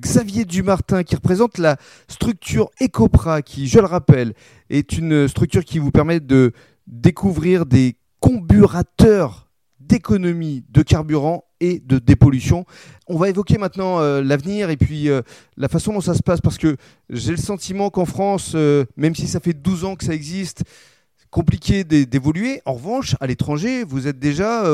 Xavier Dumartin qui représente la structure Ecopra qui, je le rappelle, est une structure qui vous permet de découvrir des comburateurs d'économie de carburant et de dépollution. On va évoquer maintenant euh, l'avenir et puis euh, la façon dont ça se passe parce que j'ai le sentiment qu'en France, euh, même si ça fait 12 ans que ça existe, compliqué d'évoluer. En revanche, à l'étranger, vous êtes déjà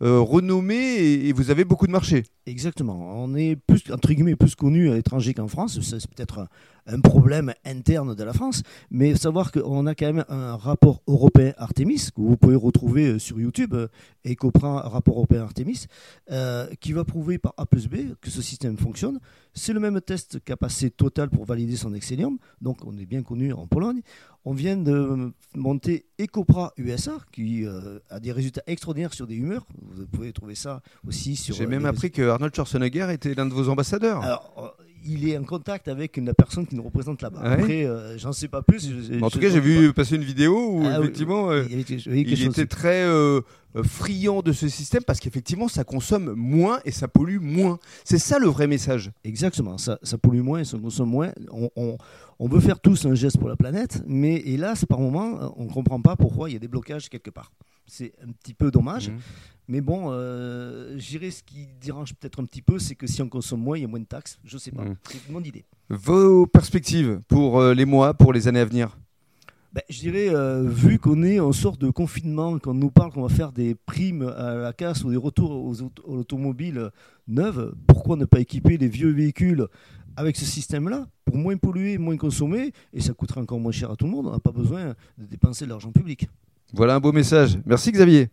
renommé et, vous avez beaucoup de marchés. Exactement. On est plus, entre guillemets, plus connu à l'étranger qu'en France. C'est peut-être un problème interne de la France, mais savoir qu'on a quand même un rapport européen Artemis, que vous pouvez retrouver euh, sur YouTube, euh, et prend rapport européen Artemis, euh, qui va prouver par A plus B que ce système fonctionne. C'est le même test qu'a passé Total pour valider son Excellium, donc on est bien connu en Pologne. On vient de monter Ecopra USA, qui a des résultats extraordinaires sur des humeurs. Vous pouvez trouver ça aussi sur. J'ai même appris que Arnold Schwarzenegger était l'un de vos ambassadeurs. Alors, il est en contact avec une personne qui nous représente là-bas. Après, euh, j'en sais pas plus. en tout cas, j'ai vu passer une vidéo où ah effectivement, il, était très euh, euh, friand de ce système parce qu'effectivement, ça consomme moins et ça pollue moins. C'est ça le vrai message. Exactement, ça, pollue moins et ça consomme moins. On, veut faire tous un geste pour la planète, mais hélas, par moment, on ne comprend pas pourquoi il y a des blocages quelque part. C'est un petit peu dommage. Mmh. Mais bon, euh, j'irai ce qui dérange peut-être un petit peu, c'est que si on consomme moins, il y a moins de taxes. Je ne sais pas. Mmh. C'est mon idée. Vos perspectives pour euh, les mois, pour les années à venir? Ben, je dirais, euh, vu qu'on est en sorte de confinement, qu'on nous parle qu'on va faire des primes à la casse ou des retours aux, automobiles neuves, pourquoi ne pas équiper les vieux véhicules avec ce système-là pour moins polluer, moins consommer Et ça coûtera encore moins cher à tout le monde. On n'a pas besoin de dépenser de l'argent public. Voilà un beau message. Merci Xavier.